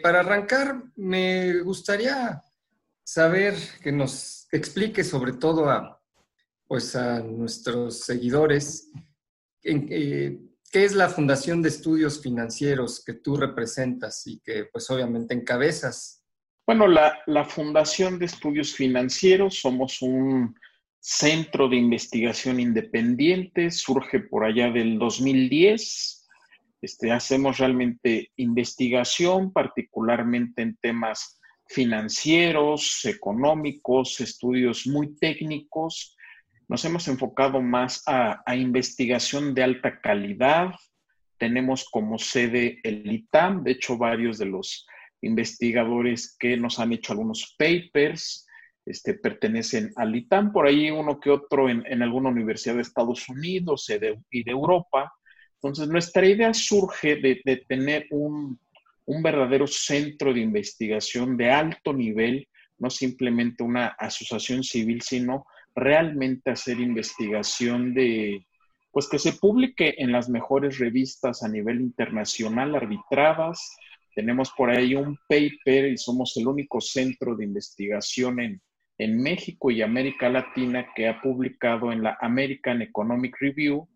Para arrancar, me gustaría saber que nos explique sobre todo a, pues a nuestros seguidores eh, qué es la Fundación de Estudios Financieros que tú representas y que pues obviamente encabezas. Bueno, la Fundación de Estudios Financieros somos un centro de investigación independiente, surge por allá del 2010. Este, hacemos realmente investigación, particularmente en temas financieros, económicos, estudios muy técnicos. Nos hemos enfocado más a, investigación de alta calidad. Tenemos como sede el ITAM, de hecho varios de los investigadores que nos han hecho algunos papers, este, pertenecen al ITAM, por ahí uno que otro en, alguna universidad de Estados Unidos y de, Europa. Entonces, nuestra idea surge de, tener un, un, verdadero centro de investigación de alto nivel, no simplemente una asociación civil, sino realmente hacer investigación de, pues que se publique en las mejores revistas a nivel internacional arbitradas. Tenemos por ahí un paper y somos el único centro de investigación en, en México y América Latina que ha publicado en la American Economic Review,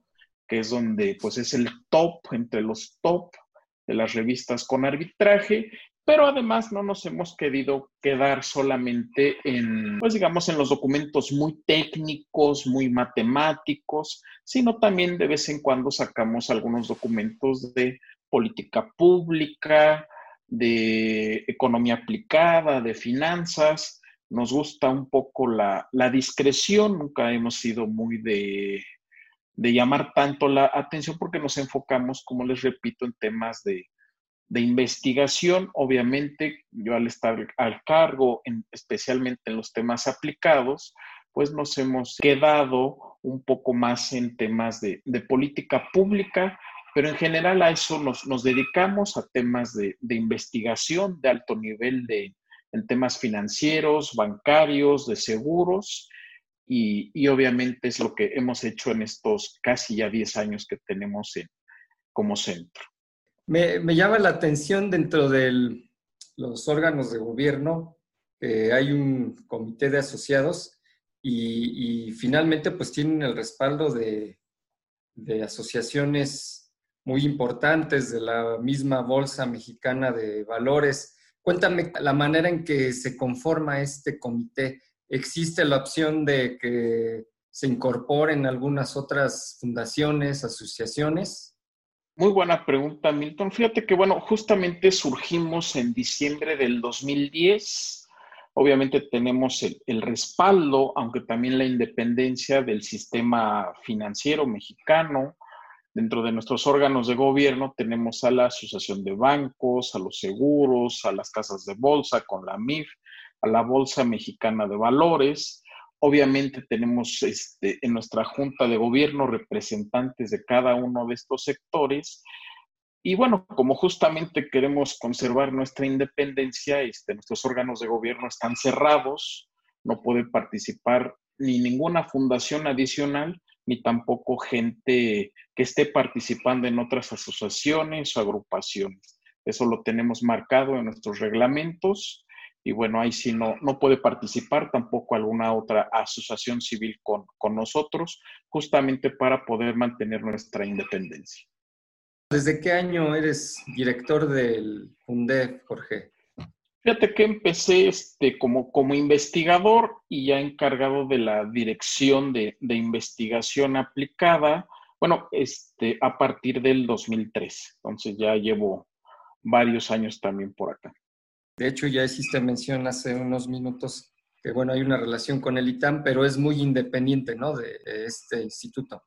que es donde pues es el top entre los top de las revistas con arbitraje, pero además no nos hemos querido quedar solamente en, pues digamos, en los documentos muy técnicos, muy matemáticos, sino también de vez en cuando sacamos algunos documentos de política pública, de economía aplicada, de finanzas, nos gusta un poco la, discreción, nunca hemos sido muy de, llamar tanto la atención porque nos enfocamos, como les repito, en temas de, investigación. Obviamente, yo al estar al cargo, especialmente en los temas aplicados, pues nos hemos quedado un poco más en temas de, política pública, pero en general a eso nos, nos dedicamos, a temas de, investigación de alto nivel de, en temas financieros, bancarios, de seguros, y, obviamente es lo que hemos hecho en estos casi ya 10 años que tenemos como centro. Me, llama la atención dentro de los órganos de gobierno, hay un comité de asociados y, finalmente pues tienen el respaldo de, de asociaciones muy importantes de la misma Bolsa Mexicana de Valores. Cuéntame la manera en que se conforma este comité. ¿Existe la opción de que se incorporen algunas otras fundaciones, asociaciones? Muy buena pregunta, Milton. Fíjate que, bueno, justamente surgimos en diciembre del 2010. Obviamente tenemos el, el, respaldo, aunque también la independencia del sistema financiero mexicano, Dentro de nuestros órganos de gobierno tenemos a la Asociación de Bancos, a los seguros, a las casas de bolsa con la MIF, a la Bolsa Mexicana de Valores. Obviamente tenemos este, en nuestra Junta de Gobierno representantes de cada uno de estos sectores. Y bueno, como justamente queremos conservar nuestra independencia, este, nuestros órganos de gobierno están cerrados, no puede participar ni ninguna fundación adicional, ni tampoco gente que esté participando en otras asociaciones o agrupaciones. Eso lo tenemos marcado en nuestros reglamentos y bueno, ahí sí no, no puede participar tampoco alguna otra asociación civil con, con nosotros, justamente para poder mantener nuestra independencia. ¿Desde qué año eres director del FUNDEF, Jorge? Fíjate que empecé este, como, como investigador y ya encargado de la dirección de, investigación aplicada, bueno, este, a partir del 2003. Entonces ya llevo varios años también por acá. De hecho, ya hiciste mención hace unos minutos que, bueno, hay una relación con el ITAM, pero es muy independiente, ¿no? De, este instituto.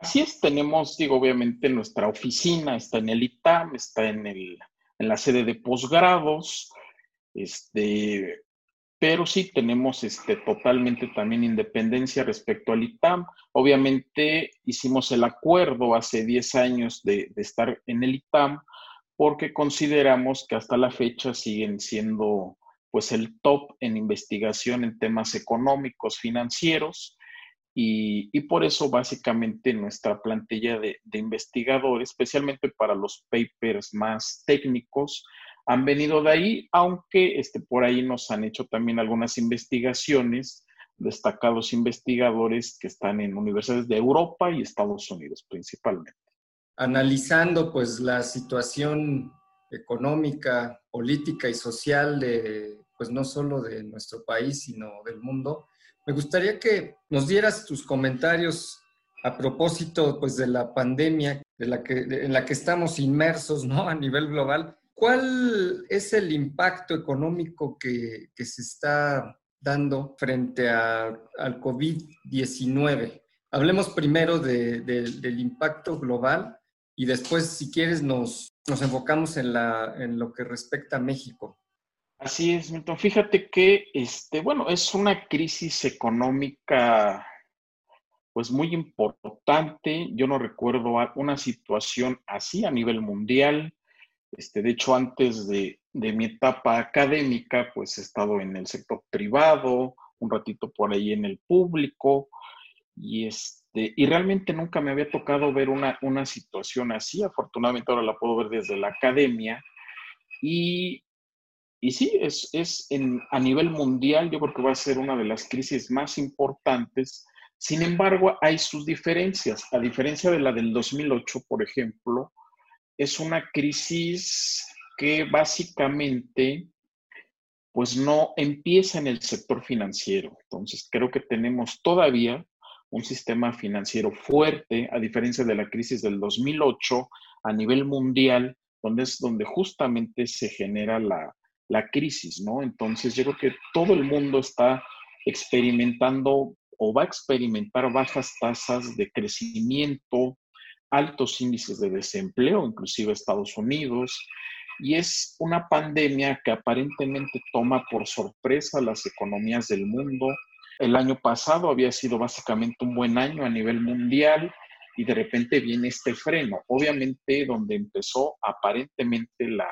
Así es, tenemos, digo, obviamente nuestra oficina está en el ITAM, está en, el, en la sede de posgrados, este, pero sí tenemos este, totalmente también independencia respecto al ITAM. Obviamente hicimos el acuerdo hace 10 años de, de, estar en el ITAM porque consideramos que hasta la fecha siguen siendo pues el top en investigación en temas económicos, financieros, y, por eso básicamente nuestra plantilla de, de investigadores, especialmente para los papers más técnicos, han venido de ahí, aunque este, por ahí nos han hecho también algunas investigaciones, destacados investigadores que están en universidades de Europa y Estados Unidos principalmente. Analizando pues la situación económica, política y social de pues no solo de nuestro país, sino del mundo, me gustaría que nos dieras tus comentarios a propósito pues, de la pandemia de la que, en la que estamos inmersos ¿no? a nivel global. ¿Cuál es el impacto económico que, que se está dando frente a, al COVID-19? Hablemos primero de, del impacto global y después, si quieres, nos, nos enfocamos en, la, en lo que respecta a México. Así es, Milton. Fíjate que, este, bueno, es una crisis económica, pues muy importante. Yo no recuerdo una situación así a nivel mundial. Este, de hecho, antes de, de mi etapa académica, pues he estado en el sector privado, un ratito por ahí en el público, y, este, y realmente nunca me había tocado ver una, una situación así. Afortunadamente ahora la puedo ver desde la academia. Y y sí, es, es a nivel mundial, yo creo que va a ser una de las crisis más importantes. Sin embargo, hay sus diferencias. A diferencia de la del 2008, por ejemplo, es una crisis que básicamente pues no empieza en el sector financiero. Entonces, creo que tenemos todavía un sistema financiero fuerte, a diferencia de la crisis del 2008 a nivel mundial, donde es donde justamente se genera la, la crisis, ¿no? Entonces yo creo que todo el mundo está experimentando o va a experimentar bajas tasas de crecimiento, altos índices de desempleo, inclusive Estados Unidos, y es una pandemia que aparentemente toma por sorpresa las economías del mundo. El año pasado había sido básicamente un buen año a nivel mundial y de repente viene este freno. Obviamente donde empezó aparentemente la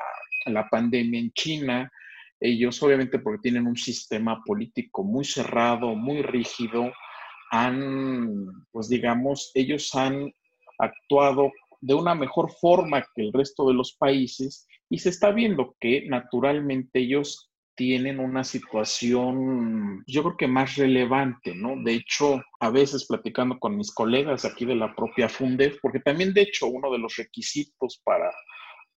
la pandemia en China. Ellos, obviamente, porque tienen un sistema político muy cerrado, muy rígido, han, pues digamos, ellos han actuado de una mejor forma que el resto de los países y se está viendo que naturalmente ellos tienen una situación, yo creo que más relevante, ¿no? De hecho, a veces platicando con mis colegas aquí de la propia Fundef, porque también, de hecho, uno de los requisitos para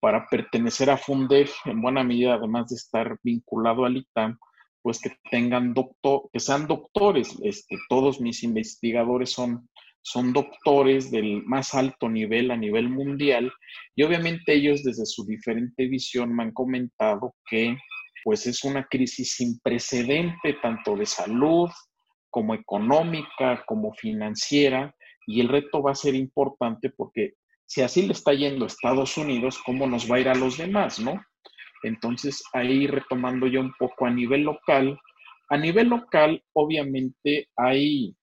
para pertenecer a Fundef, en buena medida, además de estar vinculado al ITAM, pues que tengan doctor, que sean doctores. Este, todos mis investigadores son, son doctores del más alto nivel a nivel mundial y obviamente ellos desde su diferente visión me han comentado que pues es una crisis sin precedente tanto de salud como económica, como financiera, y el reto va a ser importante porque si así le está yendo a Estados Unidos, ¿cómo nos va a ir a los demás, no? Entonces, ahí retomando yo un poco a nivel local, a nivel local, obviamente, hay,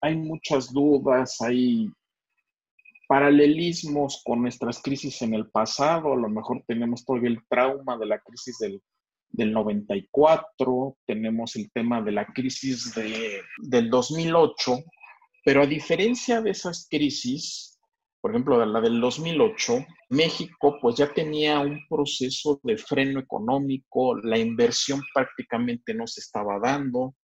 hay muchas dudas, hay paralelismos con nuestras crisis en el pasado, a lo mejor tenemos todavía el trauma de la crisis del, del 94, tenemos el tema de la crisis de, del 2008, pero a diferencia de esas crisis, por ejemplo, la del 2008, México pues ya tenía un proceso de freno económico, la inversión prácticamente no se estaba dando.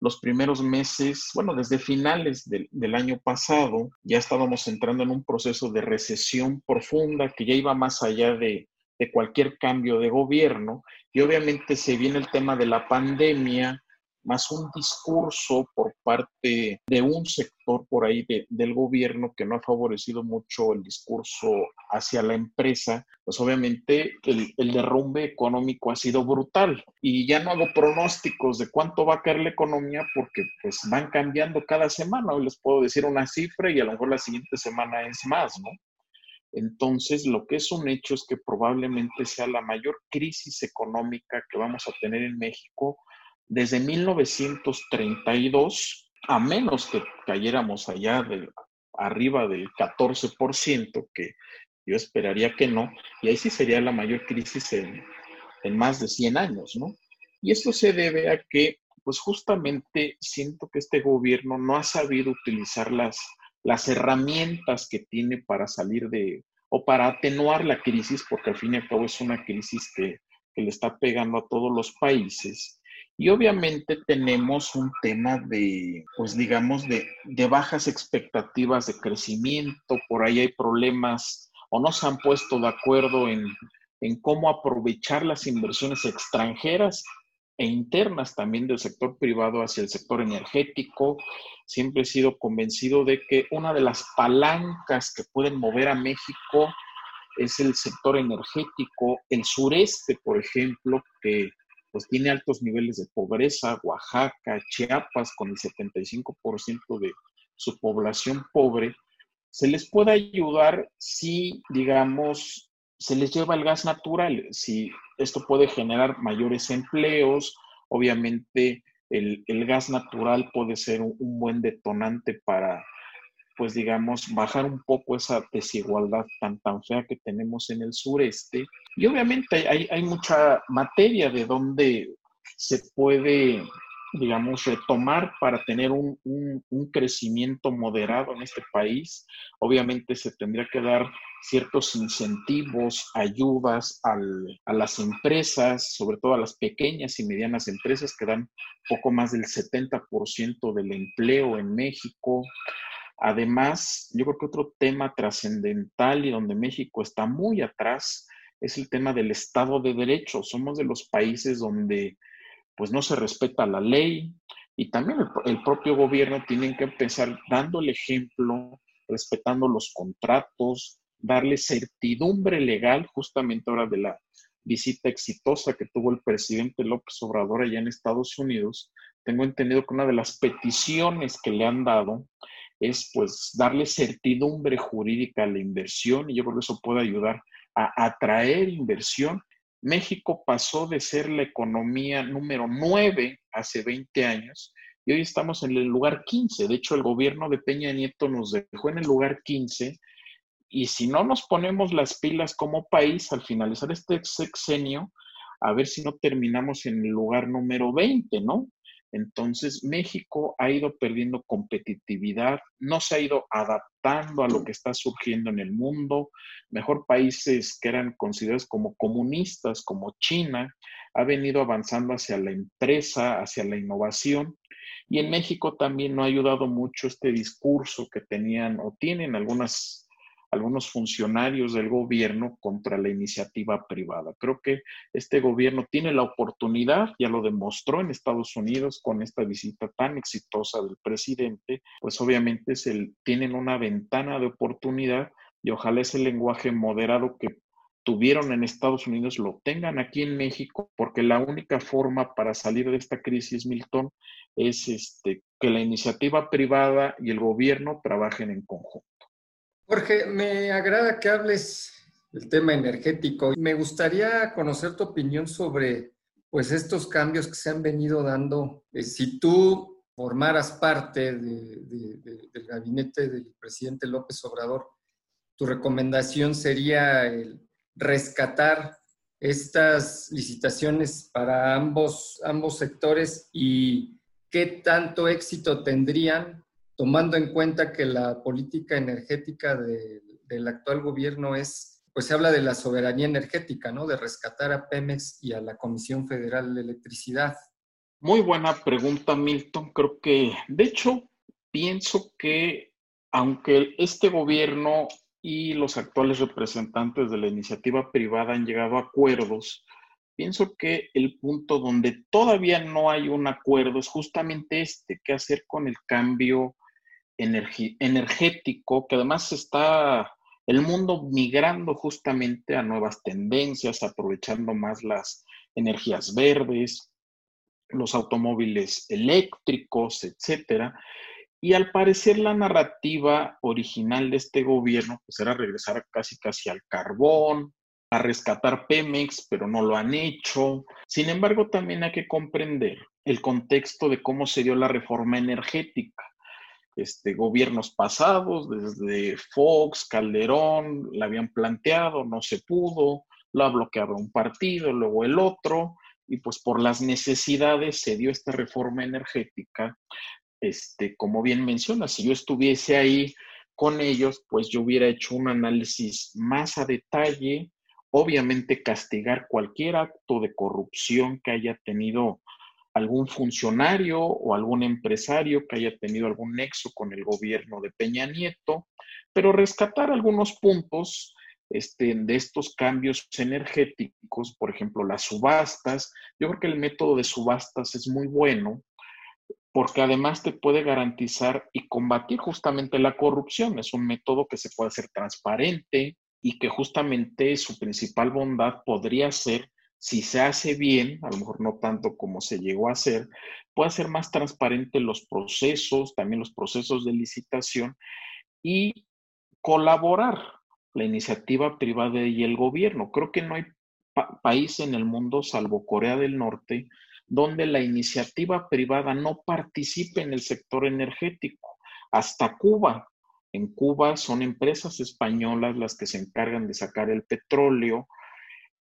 Los primeros meses, bueno, desde finales del, del año pasado, ya estábamos entrando en un proceso de recesión profunda que ya iba más allá de, de cualquier cambio de gobierno. Y obviamente se viene el tema de la pandemia, más un discurso por parte de un sector por ahí del gobierno que no ha favorecido mucho el discurso hacia la empresa, pues obviamente el, el, derrumbe económico ha sido brutal. Y ya no hago pronósticos de cuánto va a caer la economía porque pues van cambiando cada semana. Hoy les puedo decir una cifra y a lo mejor la siguiente semana es más, ¿no? Entonces, lo que es un hecho es que probablemente sea la mayor crisis económica que vamos a tener en México desde 1932, a menos que cayéramos allá de, arriba del 14%, que yo esperaría que no, y ahí sí sería la mayor crisis en, más de 100 años, ¿no? Y esto se debe a que, pues justamente siento que este gobierno no ha sabido utilizar las, las herramientas que tiene para salir de, o para atenuar la crisis, porque al fin y al cabo es una crisis que que le está pegando a todos los países. Y obviamente tenemos un tema de, pues digamos, de, de bajas expectativas de crecimiento, por ahí hay problemas o no se han puesto de acuerdo en, en cómo aprovechar las inversiones extranjeras e internas también del sector privado hacia el sector energético. Siempre he sido convencido de que una de las palancas que pueden mover a México es el sector energético, el sureste, por ejemplo, que pues tiene altos niveles de pobreza, Oaxaca, Chiapas, con el 75% de su población pobre, se les puede ayudar si, digamos, se les lleva el gas natural, si esto puede generar mayores empleos, obviamente el, gas natural puede ser un, buen detonante para, pues digamos, bajar un poco esa desigualdad tan, tan fea que tenemos en el sureste. Y obviamente hay, hay mucha materia de donde se puede digamos, retomar para tener un, crecimiento moderado en este país. Obviamente se tendría que dar ciertos incentivos, ayudas a las empresas, sobre todo a las pequeñas y medianas empresas que dan poco más del 70% del empleo en México. Además, yo creo que otro tema trascendental y donde México está muy atrás es el tema del Estado de Derecho. Somos de los países donde pues no se respeta la ley y también el, propio gobierno tiene que empezar dando el ejemplo, respetando los contratos, darle certidumbre legal, justamente ahora de la visita exitosa que tuvo el presidente López Obrador allá en Estados Unidos, tengo entendido que una de las peticiones que le han dado es pues darle certidumbre jurídica a la inversión y yo creo que eso puede ayudar a atraer inversión México pasó de ser la economía número 9 hace 20 años y hoy estamos en el lugar 15. De hecho, el gobierno de Peña Nieto nos dejó en el lugar 15 y si no nos ponemos las pilas como país al finalizar este sexenio, a ver si no terminamos en el lugar número 20, ¿no? Entonces, México ha ido perdiendo competitividad, no se ha ido adaptando a lo que está surgiendo en el mundo. Mejor países que eran considerados como comunistas, como China, ha venido avanzando hacia la empresa, hacia la innovación. Y en México también no ha ayudado mucho este discurso que tenían o tienen algunas algunos funcionarios del gobierno contra la iniciativa privada. Creo que este gobierno tiene la oportunidad, ya lo demostró en Estados Unidos con esta visita tan exitosa del presidente, pues obviamente se, tienen una ventana de oportunidad y ojalá ese lenguaje moderado que tuvieron en Estados Unidos lo tengan aquí en México, porque la única forma para salir de esta crisis, Milton, es este, que la iniciativa privada y el gobierno trabajen en conjunto. Jorge, me agrada que hables del tema energético. Me gustaría conocer tu opinión sobre pues, estos cambios que se han venido dando. Eh, si tú formaras parte del gabinete del presidente López Obrador, tu recomendación sería el rescatar estas licitaciones para ambos, ambos sectores y qué tanto éxito tendrían tomando en cuenta que la política energética del actual gobierno es, pues se habla de la soberanía energética, ¿no? De rescatar a Pemex y a la Comisión Federal de Electricidad. Muy buena pregunta, Milton. Creo que, de hecho, pienso que aunque este gobierno y los actuales representantes de la iniciativa privada han llegado a acuerdos, pienso que el punto donde todavía no hay un acuerdo es justamente este, qué hacer con el cambio energético, que además está el mundo migrando justamente a nuevas tendencias, aprovechando más las energías verdes, los automóviles eléctricos, etcétera. Y al parecer la narrativa original de este gobierno pues era regresar casi casi al carbón, a rescatar Pemex, pero no lo han hecho. Sin embargo, también hay que comprender el contexto de cómo se dio la reforma energética este, gobiernos pasados, desde Fox, Calderón, la habían planteado, no se pudo, la bloqueaba un partido, luego el otro, y pues por las necesidades se dio esta reforma energética. Este, como bien menciona, si yo estuviese ahí con ellos, pues yo hubiera hecho un análisis más a detalle, obviamente castigar cualquier acto de corrupción que haya tenido algún funcionario o algún empresario que haya tenido algún nexo con el gobierno de Peña Nieto, pero rescatar algunos puntos este, de estos cambios energéticos, por ejemplo, las subastas. Yo creo que el método de subastas es muy bueno porque además te puede garantizar y combatir justamente la corrupción. Es un método que se puede hacer transparente y que justamente su principal bondad podría ser, si se hace bien, a lo mejor no tanto como se llegó a hacer, puede ser más transparente los procesos, también los procesos de licitación y colaborar la iniciativa privada y el gobierno. Creo que no hay país en el mundo, salvo Corea del Norte, donde la iniciativa privada no participe en el sector energético. Hasta Cuba. En Cuba son empresas españolas las que se encargan de sacar el petróleo.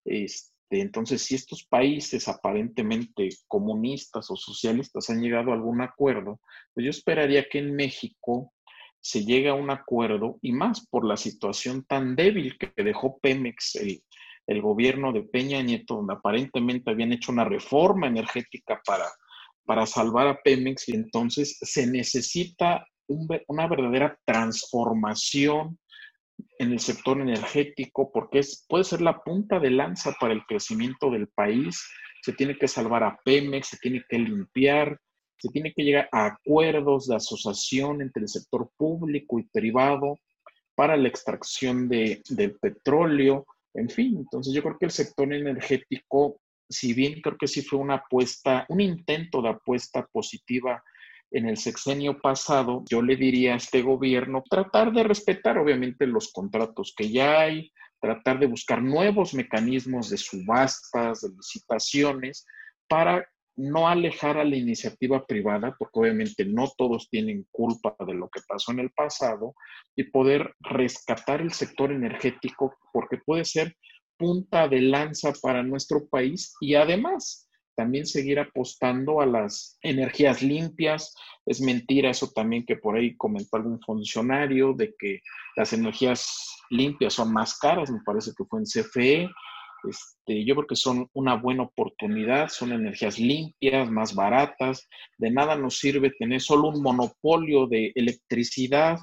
Este, entonces, si estos países aparentemente comunistas o socialistas han llegado a algún acuerdo, pues yo esperaría que en México se llegue a un acuerdo y más por la situación tan débil que dejó Pemex el, el gobierno de Peña Nieto, donde aparentemente habían hecho una reforma energética para, para salvar a Pemex y entonces se necesita una verdadera transformación en el sector energético porque es, puede ser la punta de lanza para el crecimiento del país. Se tiene que salvar a Pemex, se tiene que limpiar, se tiene que llegar a acuerdos de asociación entre el sector público y privado para la extracción de, del petróleo, en fin, entonces yo creo que el sector energético, si bien creo que sí fue una apuesta, un intento de apuesta positiva en el sexenio pasado, yo le diría a este gobierno tratar de respetar obviamente los contratos que ya hay, tratar de buscar nuevos mecanismos de subastas, de licitaciones, para no alejar a la iniciativa privada, porque obviamente no todos tienen culpa de lo que pasó en el pasado, y poder rescatar el sector energético, porque puede ser punta de lanza para nuestro país y además también seguir apostando a las energías limpias. Es mentira eso también que por ahí comentó algún funcionario de que las energías limpias son más caras, me parece que fue en CFE, este, yo creo que son una buena oportunidad, son energías limpias, más baratas. De nada nos sirve tener solo un monopolio de electricidad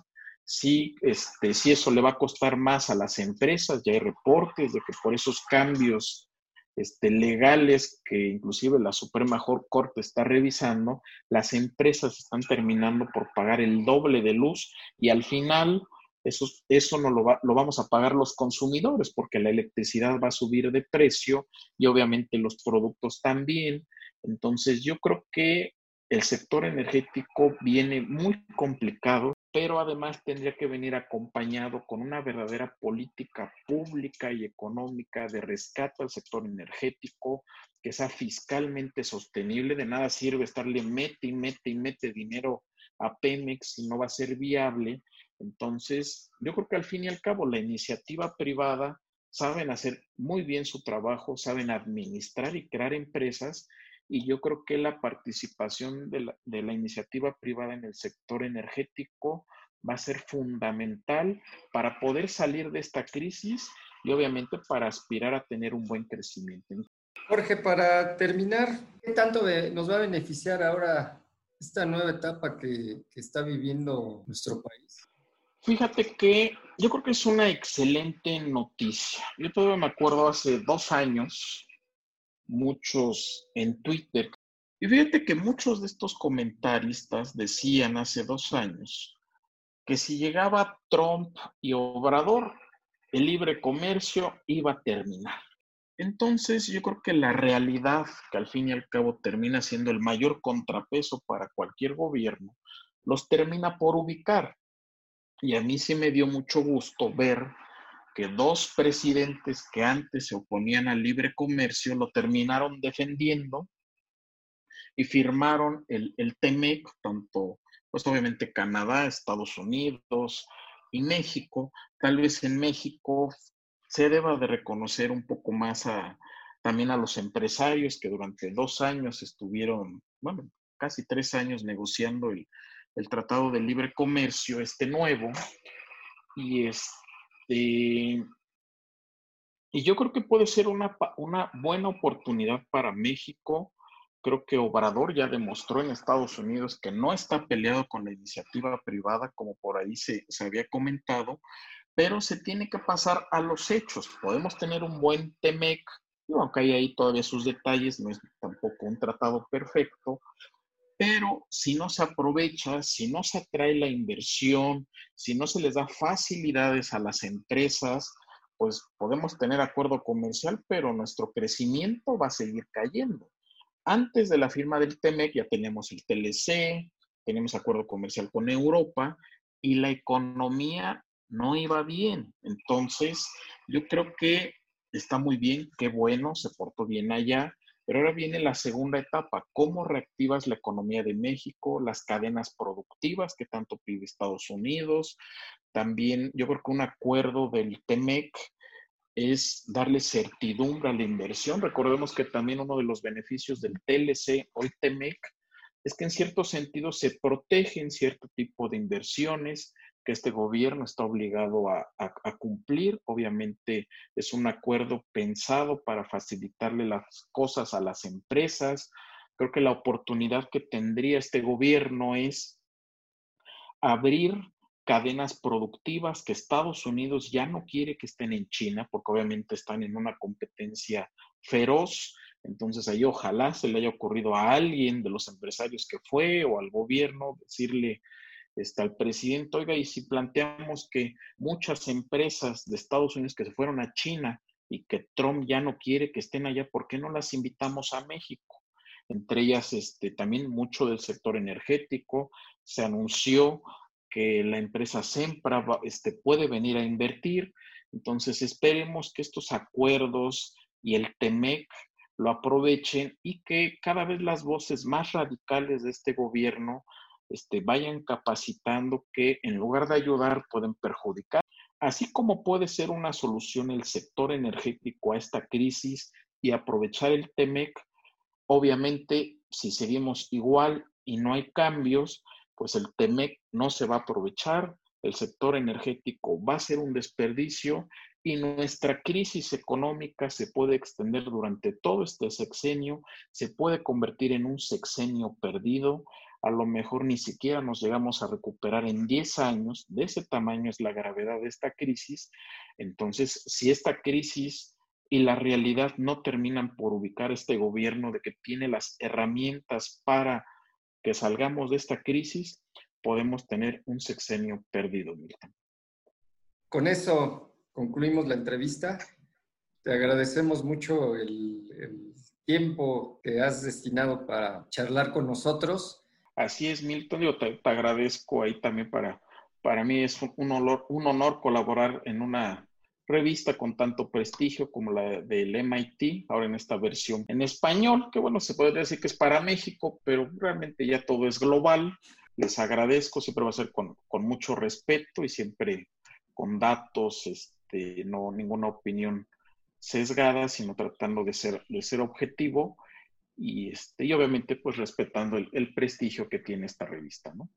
si, este, si eso le va a costar más a las empresas. Ya hay reportes de que por esos cambios este, legales que inclusive la Suprema Corte está revisando, las empresas están terminando por pagar el doble de luz y al final eso, eso no lo, lo vamos a pagar los consumidores porque la electricidad va a subir de precio y obviamente los productos también. Entonces yo creo que el sector energético viene muy complicado, pero además tendría que venir acompañado con una verdadera política pública y económica de rescate al sector energético, que sea fiscalmente sostenible. De nada sirve estarle mete y mete y mete dinero a Pemex si no va a ser viable entonces, yo creo que al fin y al cabo la iniciativa privada saben hacer muy bien su trabajo, saben administrar y crear empresas y yo creo que la participación de la, iniciativa privada en el sector energético va a ser fundamental para poder salir de esta crisis y obviamente para aspirar a tener un buen crecimiento. Jorge, para terminar, ¿qué tanto nos va a beneficiar ahora esta nueva etapa que está viviendo nuestro país? Fíjate que yo creo que es una excelente noticia. Yo todavía me acuerdo hace dos años, muchos en Twitter, y fíjate que muchos de estos comentaristas decían hace dos años que si llegaba Trump y Obrador, el libre comercio iba a terminar. Entonces, yo creo que la realidad, que al fin y al cabo termina siendo el mayor contrapeso para cualquier gobierno, los termina por ubicar. Y a mí sí me dio mucho gusto ver que dos presidentes que antes se oponían al libre comercio lo terminaron defendiendo y firmaron el, el TEMEC, tanto, pues obviamente Canadá, Estados Unidos y México. Tal vez en México se deba de reconocer un poco más a, también a los empresarios que durante dos años estuvieron, bueno, casi tres años negociando el, el Tratado de Libre Comercio, este nuevo, y este Y yo creo que puede ser una, una buena oportunidad para México. Creo que Obrador ya demostró en Estados Unidos que no está peleado con la iniciativa privada, como por ahí se, se había comentado, pero se tiene que pasar a los hechos. Podemos tener un buen TEMEC, aunque hay ahí todavía sus detalles, no es tampoco un tratado perfecto, pero si no se aprovecha, si no se atrae la inversión, si no se les da facilidades a las empresas, pues podemos tener acuerdo comercial, pero nuestro crecimiento va a seguir cayendo. Antes de la firma del TEMEC ya tenemos el TLC, tenemos acuerdo comercial con Europa y la economía no iba bien. Entonces, yo creo que está muy bien, qué bueno, se portó bien allá, pero ahora viene la segunda etapa, cómo reactivas la economía de México, las cadenas productivas que tanto pide Estados Unidos. También yo creo que un acuerdo del TEMEC es darle certidumbre a la inversión. Recordemos que también uno de los beneficios del TLC o el TEMEC es que en cierto sentido se protegen cierto tipo de inversiones, que este gobierno está obligado a, cumplir. Obviamente es un acuerdo pensado para facilitarle las cosas a las empresas. Creo que la oportunidad que tendría este gobierno es abrir cadenas productivas que Estados Unidos ya no quiere que estén en China, porque obviamente están en una competencia feroz. Entonces ahí ojalá se le haya ocurrido a alguien de los empresarios que fue o al gobierno decirle, está el presidente, oiga, y si planteamos que muchas empresas de Estados Unidos que se fueron a China y que Trump ya no quiere que estén allá, ¿por qué no las invitamos a México? Entre ellas, este, también mucho del sector energético. Se anunció que la empresa Sempra este, puede venir a invertir. Entonces, esperemos que estos acuerdos y el TEMEC lo aprovechen y que cada vez las voces más radicales de este gobierno este, vayan capacitando que en lugar de ayudar pueden perjudicar. Así como puede ser una solución el sector energético a esta crisis y aprovechar el TEMEC, obviamente si seguimos igual y no hay cambios, pues el TEMEC no se va a aprovechar, el sector energético va a ser un desperdicio y nuestra crisis económica se puede extender durante todo este sexenio, se puede convertir en un sexenio perdido a lo mejor ni siquiera nos llegamos a recuperar en 10 años, de ese tamaño es la gravedad de esta crisis. Entonces, si esta crisis y la realidad no terminan por ubicar este gobierno de que tiene las herramientas para que salgamos de esta crisis, podemos tener un sexenio perdido, Milton. Con eso concluimos la entrevista. Te agradecemos mucho el, el tiempo que has destinado para charlar con nosotros Así es, Milton, yo te, agradezco ahí también para, para mí es un, honor, un honor colaborar en una revista con tanto prestigio como la del MIT, ahora en esta versión en español, que bueno, se puede decir que es para México, pero realmente ya todo es global. Les agradezco, siempre va a ser con, con mucho respeto y siempre con datos, este, no ninguna opinión sesgada, sino tratando de ser, de ser objetivo y, este, y obviamente pues respetando el, el prestigio que tiene esta revista, ¿no?